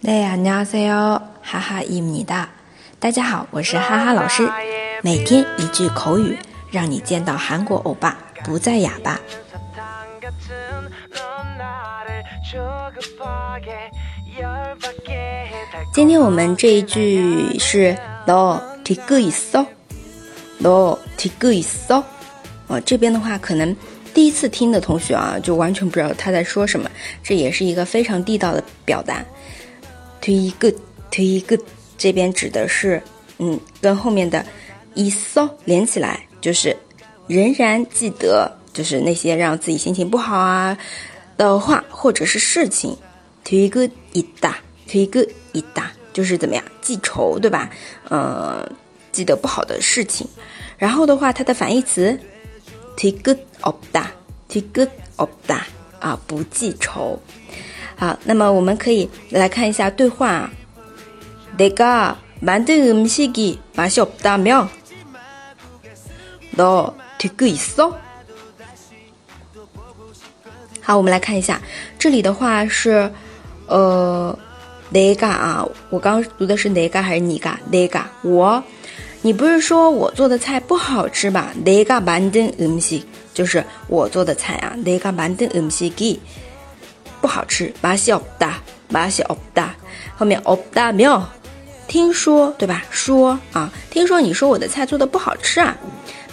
네 안녕하세요. 하하입니다. 大家好，我是哈哈老师。每天一句口语，让你见到韩国欧巴不再哑巴。今天我们这一句是너티그있 어， 너티그있 어。 哦，这边的话可能第一次听的同学啊，就完全不知道他在说什么。这也是一个非常地道的表达。 推一个，推一个。这边指的是嗯，跟后面的 is so 连起来，就是仍然记得，就是那些让自己心情不好啊的话，或者是事情。推一个，一打，推一个，一打，就是怎么样记仇，对吧？嗯，记得不好的事情。然后的话，它的反义词，推个，一打，推个，一打，啊，不记仇。好，那么我们可以来看一下对话。내가만든음식이맛이없다면너티그있어好，我们来看一下这里的话是，呃，내가啊，我刚读的是내가还是你가 내가我。你不是说我做的菜不好吃吧？내가만든음식就是我做的菜啊。내가만든음식이 不好吃，맛이없 다， 맛이없 다。 后面없다 면， 听说对吧？说啊，听说你说我的菜做的不好吃啊。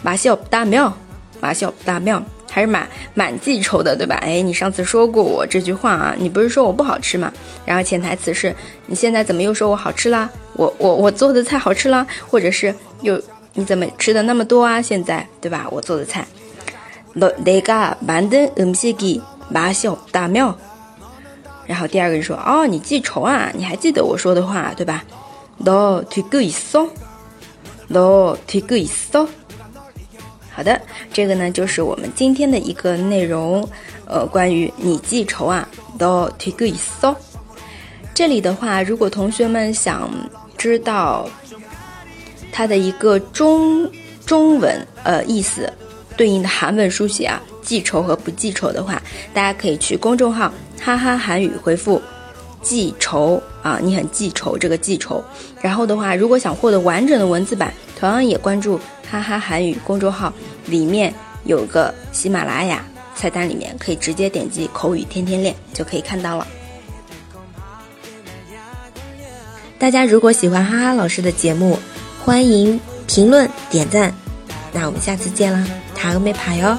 맛이없다 면， 맛이없다 면， 还是蛮蛮记仇的对吧？哎，你上次说过我这句话啊，你不是说我不好吃吗？然后潜台词是你现在怎么又说我好吃啦？我我我做的菜好吃了，或者是又你怎么吃的那么多啊？现在对吧？我做的菜，너내가만든음식이맛이없다 면， 然后第二个人说哦，你记仇啊？你还记得我说的话对吧？너티그있 어， 너티그있 어。 好的，这个呢就是我们今天的一个内容，呃，关于你记仇啊，너티그있 어。 这里的话，如果同学们想知道它的一个中中文呃意思，对应的韩文书写啊，记仇和不记仇的话，大家可以去公众号 哈哈韩语回复记仇啊，你很记仇这个记仇。然后的话，如果想获得完整的文字版，同样也关注哈哈韩语公众号，里面有个喜马拉雅菜单，里面可以直接点击口语天天练就可以看到了。大家如果喜欢哈哈老师的节目，欢迎评论点赞。那我们下次见啦，塔个没爬哟。